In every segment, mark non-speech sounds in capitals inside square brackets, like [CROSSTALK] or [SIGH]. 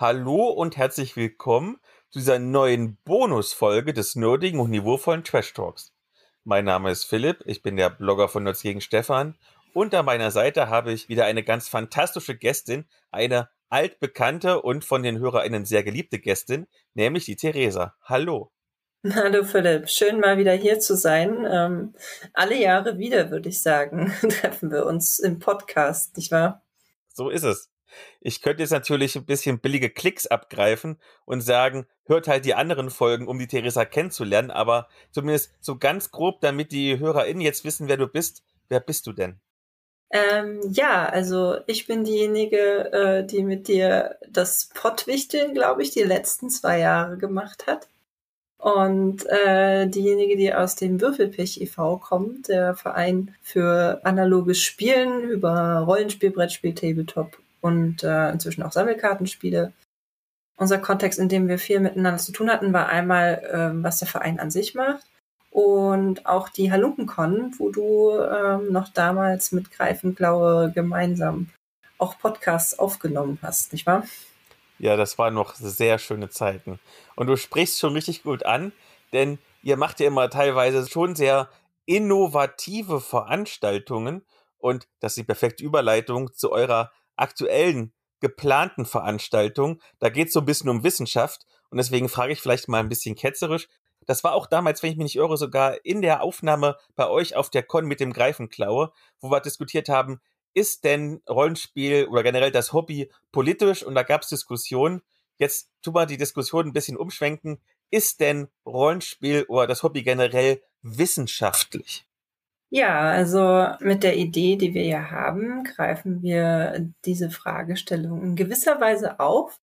Hallo und herzlich willkommen zu dieser neuen Bonusfolge des nerdigen und niveauvollen Trash Talks. Mein Name ist Philipp, ich bin der Blogger von Nerds gegen Stefan und an meiner Seite habe ich wieder eine ganz fantastische Gästin, eine altbekannte und von den HörerInnen sehr geliebte Gästin, nämlich die Theresa. Hallo. [LAUGHS] Hallo Philipp, schön mal wieder hier zu sein. Ähm, alle Jahre wieder, würde ich sagen, [LAUGHS] treffen wir uns im Podcast, nicht wahr? So ist es. Ich könnte jetzt natürlich ein bisschen billige Klicks abgreifen und sagen, hört halt die anderen Folgen, um die Theresa kennenzulernen, aber zumindest so ganz grob, damit die HörerInnen jetzt wissen, wer du bist. Wer bist du denn? Ähm, ja, also ich bin diejenige, äh, die mit dir das Pottwichteln, glaube ich, die letzten zwei Jahre gemacht hat. Und äh, diejenige, die aus dem Würfelpech e.V. kommt, der Verein für analoges Spielen über Rollenspiel, Brettspiel, Tabletop und äh, inzwischen auch Sammelkartenspiele. Unser Kontext, in dem wir viel miteinander zu tun hatten, war einmal, ähm, was der Verein an sich macht und auch die Halunkenkon, wo du ähm, noch damals mit Greifenklaue gemeinsam auch Podcasts aufgenommen hast, nicht wahr? Ja, das waren noch sehr schöne Zeiten. Und du sprichst schon richtig gut an, denn ihr macht ja immer teilweise schon sehr innovative Veranstaltungen und das ist die perfekte Überleitung zu eurer aktuellen geplanten Veranstaltung. Da geht es so ein bisschen um Wissenschaft und deswegen frage ich vielleicht mal ein bisschen ketzerisch. Das war auch damals, wenn ich mich nicht irre, sogar in der Aufnahme bei euch auf der Con mit dem Greifenklaue, wo wir diskutiert haben, ist denn Rollenspiel oder generell das Hobby politisch? Und da gab es Diskussionen. Jetzt tun wir die Diskussion ein bisschen umschwenken. Ist denn Rollenspiel oder das Hobby generell wissenschaftlich? Ja, also mit der Idee, die wir ja haben, greifen wir diese Fragestellung in gewisser Weise auf.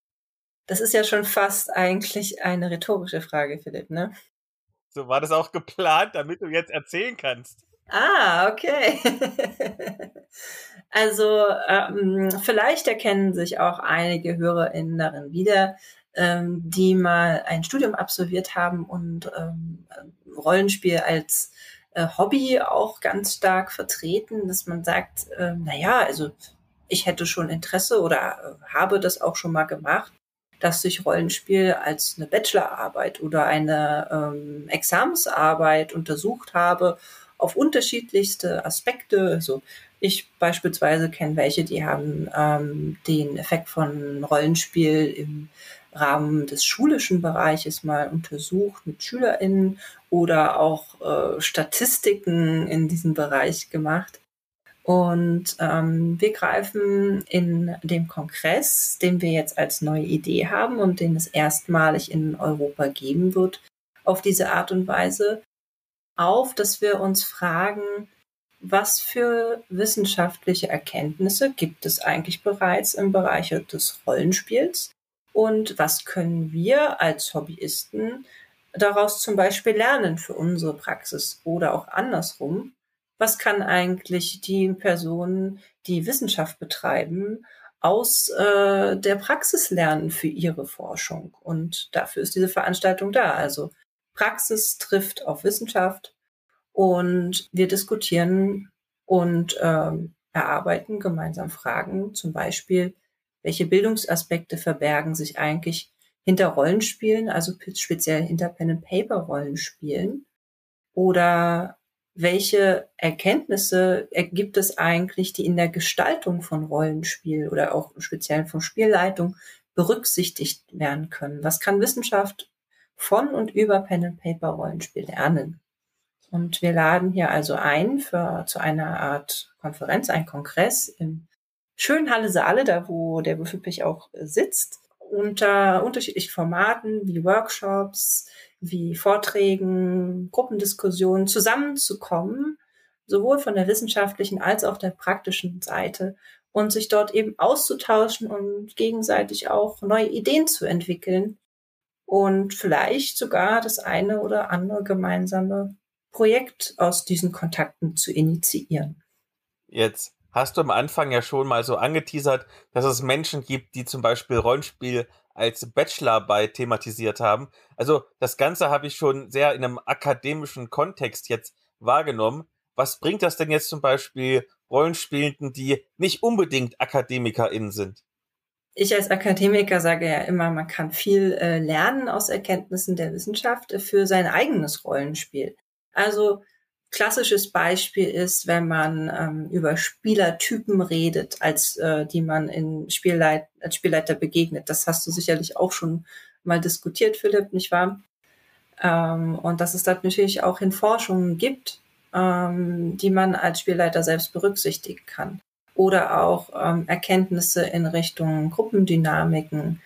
Das ist ja schon fast eigentlich eine rhetorische Frage, Philipp, ne? So war das auch geplant, damit du jetzt erzählen kannst. Ah, okay. [LAUGHS] also ähm, vielleicht erkennen sich auch einige HörerInnen darin wieder, ähm, die mal ein Studium absolviert haben und ähm, Rollenspiel als äh, Hobby auch ganz stark vertreten, dass man sagt, äh, na ja, also ich hätte schon Interesse oder äh, habe das auch schon mal gemacht, dass ich Rollenspiel als eine Bachelorarbeit oder eine ähm, Examensarbeit untersucht habe auf unterschiedlichste Aspekte. Also ich beispielsweise kenne welche, die haben ähm, den Effekt von Rollenspiel im Rahmen des schulischen Bereiches mal untersucht mit SchülerInnen oder auch äh, Statistiken in diesem Bereich gemacht. Und ähm, wir greifen in dem Kongress, den wir jetzt als neue Idee haben und den es erstmalig in Europa geben wird, auf diese Art und Weise auf, dass wir uns fragen, was für wissenschaftliche Erkenntnisse gibt es eigentlich bereits im Bereich des Rollenspiels und was können wir als Hobbyisten daraus zum Beispiel lernen für unsere Praxis oder auch andersrum? Was kann eigentlich die Personen, die Wissenschaft betreiben, aus äh, der Praxis lernen für ihre Forschung? Und dafür ist diese Veranstaltung da. Also Praxis trifft auf Wissenschaft und wir diskutieren und ähm, erarbeiten gemeinsam Fragen, zum Beispiel, welche Bildungsaspekte verbergen sich eigentlich hinter Rollenspielen, also speziell hinter Pen-and-Paper-Rollenspielen? Oder welche Erkenntnisse ergibt es eigentlich, die in der Gestaltung von Rollenspiel oder auch speziell von Spielleitung berücksichtigt werden können? Was kann Wissenschaft von und über Pen-and-Paper-Rollenspiel lernen? Und wir laden hier also ein für, zu einer Art Konferenz, ein Kongress im schönen Halle Saale, da wo der Würfelpich auch äh, sitzt, unter unterschiedlichen Formaten wie Workshops, wie Vorträgen, Gruppendiskussionen zusammenzukommen, sowohl von der wissenschaftlichen als auch der praktischen Seite und sich dort eben auszutauschen und gegenseitig auch neue Ideen zu entwickeln und vielleicht sogar das eine oder andere gemeinsame Projekt aus diesen Kontakten zu initiieren. Jetzt hast du am Anfang ja schon mal so angeteasert, dass es Menschen gibt, die zum Beispiel Rollenspiel als Bachelorarbeit thematisiert haben. Also das Ganze habe ich schon sehr in einem akademischen Kontext jetzt wahrgenommen. Was bringt das denn jetzt zum Beispiel Rollenspielenden, die nicht unbedingt AkademikerInnen sind? ich als Akademiker sage ja immer, man kann viel äh, lernen aus Erkenntnissen der Wissenschaft für sein eigenes Rollenspiel. Also klassisches Beispiel ist, wenn man ähm, über Spielertypen redet, als äh, die man in Spielleit als Spielleiter begegnet. Das hast du sicherlich auch schon mal diskutiert, Philipp, nicht wahr? Ähm, und dass es da natürlich auch in Forschungen gibt, ähm, die man als Spielleiter selbst berücksichtigen kann oder auch ähm, Erkenntnisse in Richtung Gruppendynamiken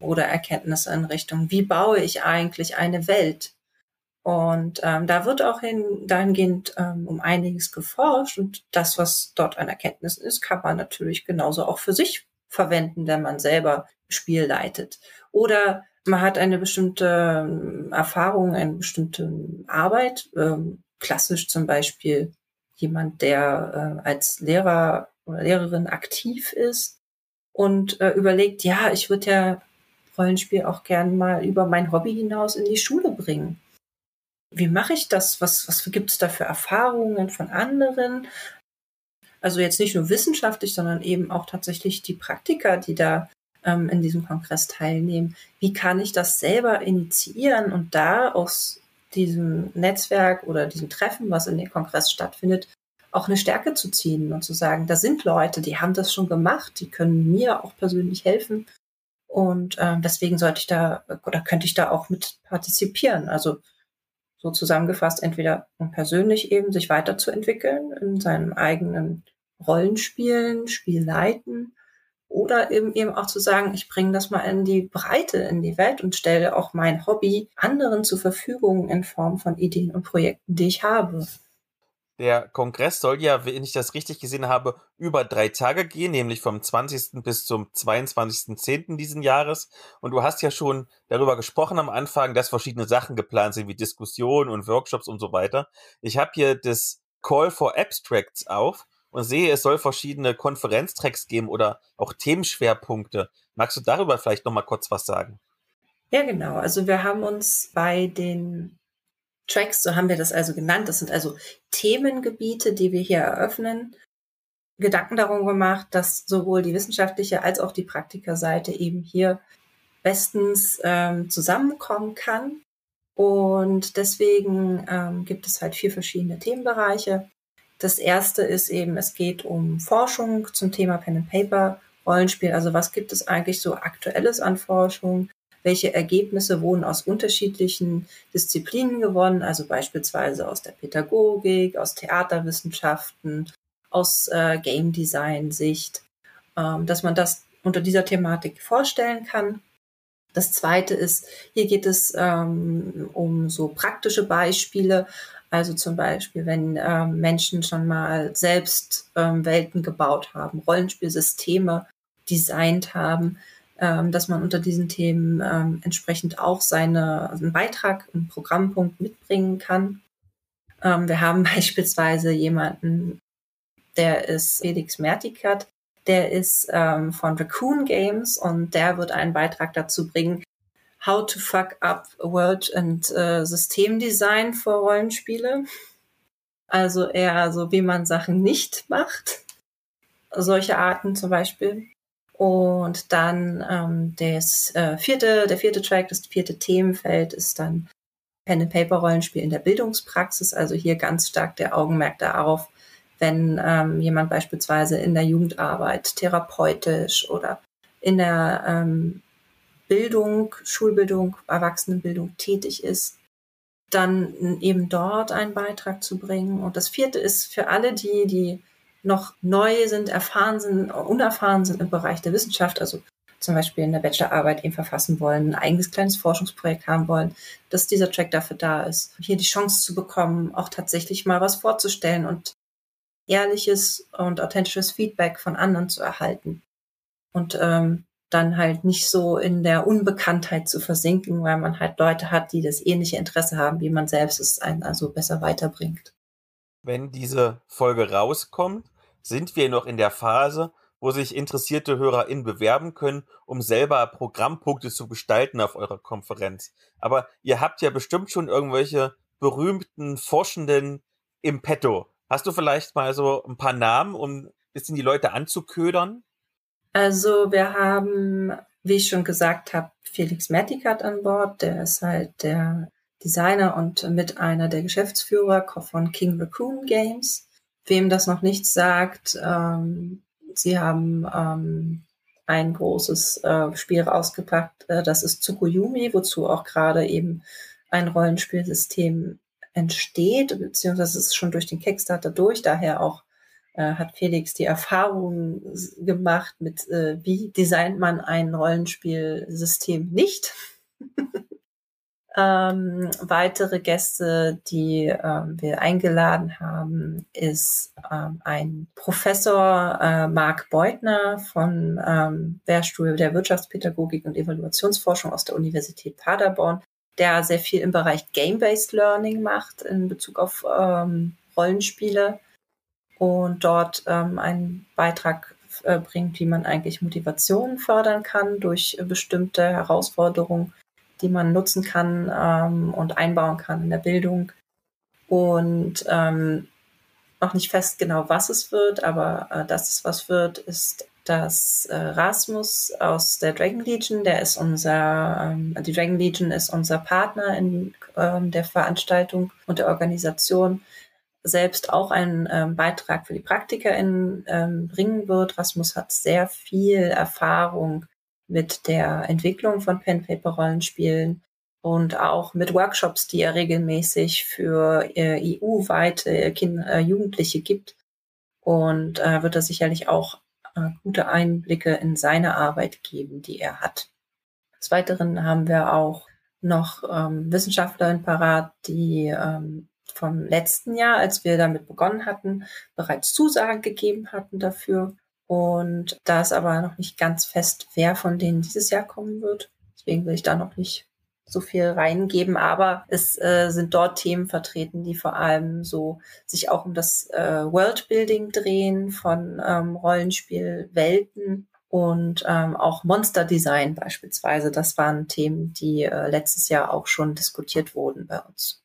oder Erkenntnisse in Richtung, wie baue ich eigentlich eine Welt? Und ähm, da wird auch hin, dahingehend ähm, um einiges geforscht und das, was dort an Erkenntnissen ist, kann man natürlich genauso auch für sich verwenden, wenn man selber Spiel leitet. Oder man hat eine bestimmte ähm, Erfahrung, eine bestimmte Arbeit, ähm, klassisch zum Beispiel jemand, der äh, als Lehrer oder Lehrerin aktiv ist und äh, überlegt, ja, ich würde ja Rollenspiel auch gern mal über mein Hobby hinaus in die Schule bringen. Wie mache ich das? Was, was gibt es da für Erfahrungen von anderen? Also jetzt nicht nur wissenschaftlich, sondern eben auch tatsächlich die Praktiker, die da ähm, in diesem Kongress teilnehmen. Wie kann ich das selber initiieren und da aus diesem Netzwerk oder diesem Treffen, was in dem Kongress stattfindet, auch eine Stärke zu ziehen und zu sagen, da sind Leute, die haben das schon gemacht, die können mir auch persönlich helfen. Und ähm, deswegen sollte ich da oder könnte ich da auch mit partizipieren. Also so zusammengefasst, entweder um persönlich eben sich weiterzuentwickeln in seinem eigenen Rollenspielen, Spielleiten oder eben eben auch zu sagen, ich bringe das mal in die Breite, in die Welt und stelle auch mein Hobby anderen zur Verfügung in Form von Ideen und Projekten, die ich habe. Der Kongress soll ja, wenn ich das richtig gesehen habe, über drei Tage gehen, nämlich vom 20. bis zum 22.10. diesen Jahres. Und du hast ja schon darüber gesprochen am Anfang, dass verschiedene Sachen geplant sind, wie Diskussionen und Workshops und so weiter. Ich habe hier das Call for Abstracts auf und sehe, es soll verschiedene Konferenztracks geben oder auch Themenschwerpunkte. Magst du darüber vielleicht nochmal kurz was sagen? Ja, genau. Also wir haben uns bei den Tracks, so haben wir das also genannt. Das sind also Themengebiete, die wir hier eröffnen. Gedanken darum gemacht, dass sowohl die wissenschaftliche als auch die Praktikerseite eben hier bestens ähm, zusammenkommen kann. Und deswegen ähm, gibt es halt vier verschiedene Themenbereiche. Das erste ist eben, es geht um Forschung zum Thema Pen and Paper, Rollenspiel. Also was gibt es eigentlich so aktuelles an Forschung? Welche Ergebnisse wurden aus unterschiedlichen Disziplinen gewonnen, also beispielsweise aus der Pädagogik, aus Theaterwissenschaften, aus äh, Game Design Sicht, ähm, dass man das unter dieser Thematik vorstellen kann. Das zweite ist, hier geht es ähm, um so praktische Beispiele, also zum Beispiel, wenn ähm, Menschen schon mal selbst ähm, Welten gebaut haben, Rollenspielsysteme designt haben, ähm, dass man unter diesen Themen ähm, entsprechend auch seine, also einen Beitrag, einen Programmpunkt mitbringen kann. Ähm, wir haben [LAUGHS] beispielsweise jemanden, der ist Felix Mertikat, der ist ähm, von Raccoon Games und der wird einen Beitrag dazu bringen, How to Fuck Up World and äh, Systemdesign für Rollenspiele. Also eher so, wie man Sachen nicht macht. Solche Arten zum Beispiel. Und dann ähm, das äh, vierte, der vierte Track, das vierte Themenfeld ist dann Pen and Paper Rollenspiel in der Bildungspraxis. Also hier ganz stark der Augenmerk darauf, wenn ähm, jemand beispielsweise in der Jugendarbeit therapeutisch oder in der ähm, Bildung, Schulbildung, Erwachsenenbildung tätig ist, dann eben dort einen Beitrag zu bringen. Und das vierte ist für alle die, die noch neu sind, erfahren sind, unerfahren sind im Bereich der Wissenschaft, also zum Beispiel in der Bachelorarbeit eben verfassen wollen, ein eigenes kleines Forschungsprojekt haben wollen, dass dieser Track dafür da ist, hier die Chance zu bekommen, auch tatsächlich mal was vorzustellen und ehrliches und authentisches Feedback von anderen zu erhalten. Und ähm, dann halt nicht so in der Unbekanntheit zu versinken, weil man halt Leute hat, die das ähnliche Interesse haben, wie man selbst es einen also besser weiterbringt. Wenn diese Folge rauskommt, sind wir noch in der Phase, wo sich interessierte HörerInnen bewerben können, um selber Programmpunkte zu gestalten auf eurer Konferenz. Aber ihr habt ja bestimmt schon irgendwelche berühmten Forschenden im Petto. Hast du vielleicht mal so ein paar Namen, um ein bisschen die Leute anzuködern? Also wir haben, wie ich schon gesagt habe, Felix Matticat an Bord. Der ist halt der Designer und mit einer der Geschäftsführer von King Raccoon Games. Wem das noch nichts sagt, ähm, sie haben ähm, ein großes äh, Spiel rausgepackt, äh, das ist Tsukuyomi, wozu auch gerade eben ein Rollenspielsystem entsteht, beziehungsweise es ist schon durch den Kickstarter durch, daher auch äh, hat Felix die Erfahrung gemacht mit, äh, wie designt man ein Rollenspielsystem nicht. [LAUGHS] ähm, weitere Gäste, die ähm, wir eingeladen haben, ist ähm, ein Professor äh, Marc Beutner von ähm, Lehrstuhl der Wirtschaftspädagogik und Evaluationsforschung aus der Universität Paderborn, der sehr viel im Bereich Game-Based Learning macht in Bezug auf ähm, Rollenspiele und dort ähm, einen Beitrag äh, bringt, wie man eigentlich Motivation fördern kann durch äh, bestimmte Herausforderungen, die man nutzen kann ähm, und einbauen kann in der Bildung. Und ähm, noch nicht fest genau, was es wird, aber äh, dass es was wird, ist dass äh, Rasmus aus der Dragon Legion, der ist unser, ähm, die Dragon Legion ist unser Partner in ähm, der Veranstaltung und der Organisation, selbst auch einen ähm, Beitrag für die PraktikerInnen ähm, bringen wird. Rasmus hat sehr viel Erfahrung mit der Entwicklung von Pen-Paper-Rollenspielen und auch mit Workshops, die er regelmäßig für äh, EU-weite Kinder, äh, Jugendliche gibt. Und äh, wird er sicherlich auch äh, gute Einblicke in seine Arbeit geben, die er hat. Des Weiteren haben wir auch noch ähm, Wissenschaftlerinnen parat, die ähm, vom letzten Jahr, als wir damit begonnen hatten, bereits Zusagen gegeben hatten dafür. Und da ist aber noch nicht ganz fest, wer von denen dieses Jahr kommen wird. Deswegen will ich da noch nicht so viel reingeben, aber es äh, sind dort Themen vertreten, die vor allem so sich auch um das äh, Worldbuilding drehen von ähm, Rollenspielwelten und ähm, auch Monster Design beispielsweise. Das waren Themen, die äh, letztes Jahr auch schon diskutiert wurden bei uns.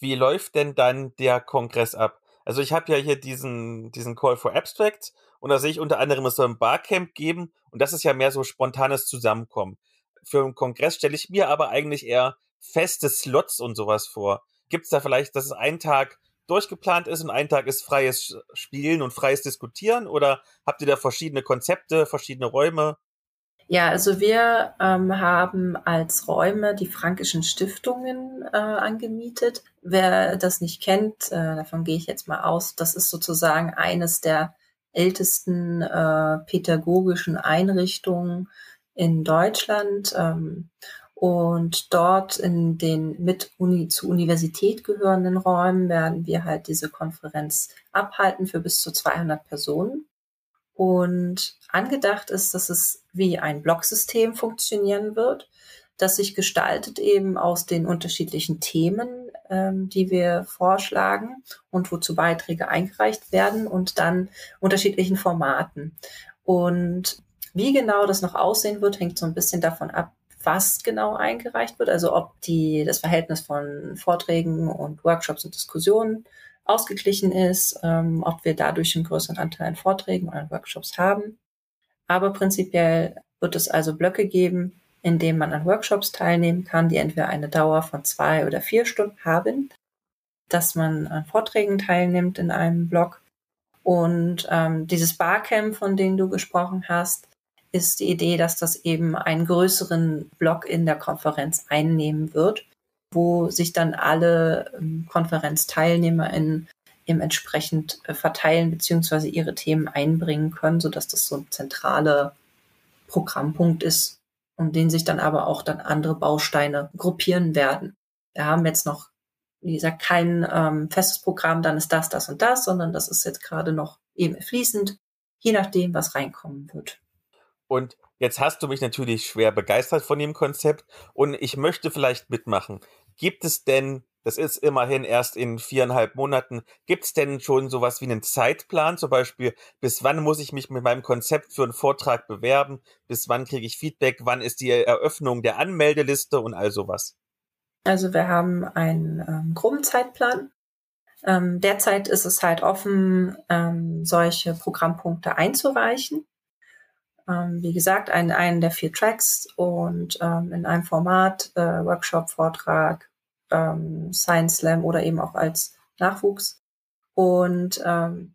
Wie läuft denn dann der Kongress ab? Also ich habe ja hier diesen, diesen Call for Abstracts und da sehe ich unter anderem, es soll ein Barcamp geben und das ist ja mehr so spontanes Zusammenkommen. Für einen Kongress stelle ich mir aber eigentlich eher feste Slots und sowas vor. Gibt es da vielleicht, dass es ein Tag durchgeplant ist und ein Tag ist freies Spielen und freies Diskutieren oder habt ihr da verschiedene Konzepte, verschiedene Räume? Ja, also wir ähm, haben als Räume die Frankischen Stiftungen äh, angemietet. Wer das nicht kennt, äh, davon gehe ich jetzt mal aus, das ist sozusagen eines der ältesten äh, pädagogischen Einrichtungen in Deutschland. Ähm, und dort in den mit Uni zu Universität gehörenden Räumen werden wir halt diese Konferenz abhalten für bis zu 200 Personen. Und angedacht ist, dass es wie ein Blocksystem funktionieren wird, das sich gestaltet eben aus den unterschiedlichen Themen, ähm, die wir vorschlagen und wozu Beiträge eingereicht werden und dann unterschiedlichen Formaten. Und wie genau das noch aussehen wird, hängt so ein bisschen davon ab, was genau eingereicht wird, also ob die, das Verhältnis von Vorträgen und Workshops und Diskussionen ausgeglichen ist, ähm, ob wir dadurch einen größeren Anteil an Vorträgen oder Workshops haben. Aber prinzipiell wird es also Blöcke geben, in denen man an Workshops teilnehmen kann, die entweder eine Dauer von zwei oder vier Stunden haben, dass man an Vorträgen teilnimmt in einem Block. Und ähm, dieses Barcamp, von dem du gesprochen hast, ist die Idee, dass das eben einen größeren Block in der Konferenz einnehmen wird wo sich dann alle ähm, KonferenzteilnehmerInnen eben entsprechend äh, verteilen beziehungsweise ihre Themen einbringen können, sodass das so ein zentraler Programmpunkt ist, um den sich dann aber auch dann andere Bausteine gruppieren werden. Wir haben jetzt noch, wie gesagt, kein ähm, festes Programm, dann ist das, das und das, sondern das ist jetzt gerade noch eben fließend, je nachdem, was reinkommen wird. Und jetzt hast du mich natürlich schwer begeistert von dem Konzept und ich möchte vielleicht mitmachen. Gibt es denn, das ist immerhin erst in viereinhalb Monaten, gibt es denn schon sowas wie einen Zeitplan? Zum Beispiel, bis wann muss ich mich mit meinem Konzept für einen Vortrag bewerben? Bis wann kriege ich Feedback? Wann ist die Eröffnung der Anmeldeliste und all sowas? Also wir haben einen ähm, groben Zeitplan. Ähm, derzeit ist es halt offen, ähm, solche Programmpunkte einzureichen. Ähm, wie gesagt, einen, einen der vier Tracks und ähm, in einem Format, äh, Workshop, Vortrag, ähm, Science Slam oder eben auch als Nachwuchs. Und ähm,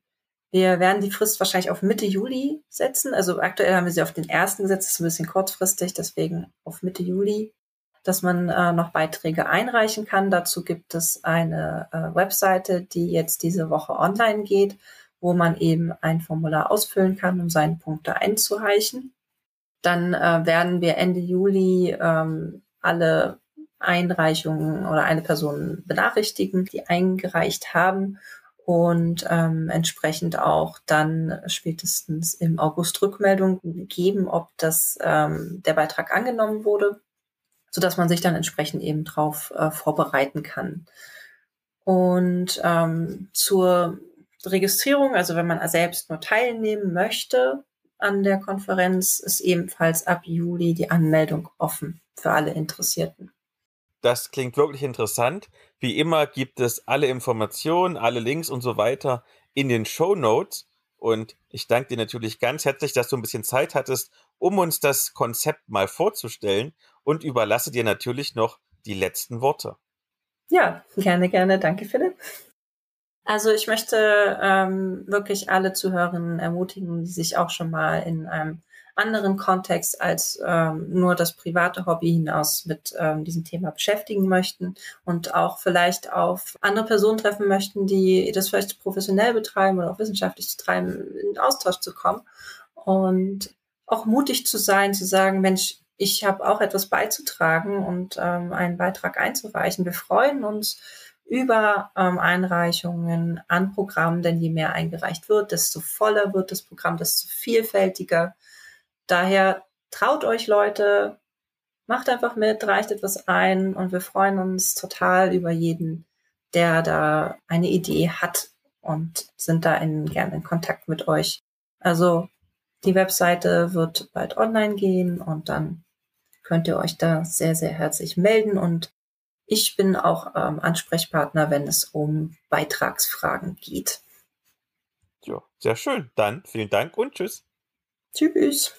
wir werden die Frist wahrscheinlich auf Mitte Juli setzen. Also aktuell haben wir sie auf den ersten gesetzt, das ist ein bisschen kurzfristig, deswegen auf Mitte Juli, dass man äh, noch Beiträge einreichen kann. Dazu gibt es eine äh, Webseite, die jetzt diese Woche online geht, wo man eben ein Formular ausfüllen kann, um seine Punkte einzureichen. Dann äh, werden wir Ende Juli ähm, alle Einreichungen oder eine Person benachrichtigen, die eingereicht haben und ähm, entsprechend auch dann spätestens im August Rückmeldung geben, ob das ähm, der Beitrag angenommen wurde, so dass man sich dann entsprechend eben drauf äh, vorbereiten kann. Und ähm, zur Registrierung, also wenn man selbst nur teilnehmen möchte an der Konferenz, ist ebenfalls ab Juli die Anmeldung offen für alle Interessierten. Das klingt wirklich interessant. Wie immer gibt es alle Informationen, alle Links und so weiter in den Show Notes. Und ich danke dir natürlich ganz herzlich, dass du ein bisschen Zeit hattest, um uns das Konzept mal vorzustellen und überlasse dir natürlich noch die letzten Worte. Ja, gerne, gerne. Danke, Philipp. Also ich möchte ähm, wirklich alle Zuhörerinnen ermutigen, die sich auch schon mal in einem anderen Kontext als ähm, nur das private Hobby hinaus mit ähm, diesem Thema beschäftigen möchten und auch vielleicht auf andere Personen treffen möchten, die das vielleicht professionell betreiben oder auch wissenschaftlich betreiben, in Austausch zu kommen und auch mutig zu sein, zu sagen, Mensch, ich habe auch etwas beizutragen und ähm, einen Beitrag einzureichen. Wir freuen uns über ähm, Einreichungen an Programmen, denn je mehr eingereicht wird, desto voller wird das Programm, desto vielfältiger Daher traut euch Leute, macht einfach mit, reicht etwas ein und wir freuen uns total über jeden, der da eine Idee hat und sind da in, gerne in Kontakt mit euch. Also die Webseite wird bald online gehen und dann könnt ihr euch da sehr, sehr herzlich melden und ich bin auch ähm, Ansprechpartner, wenn es um Beitragsfragen geht. Ja, sehr schön. Dann vielen Dank und tschüss. Tschüss.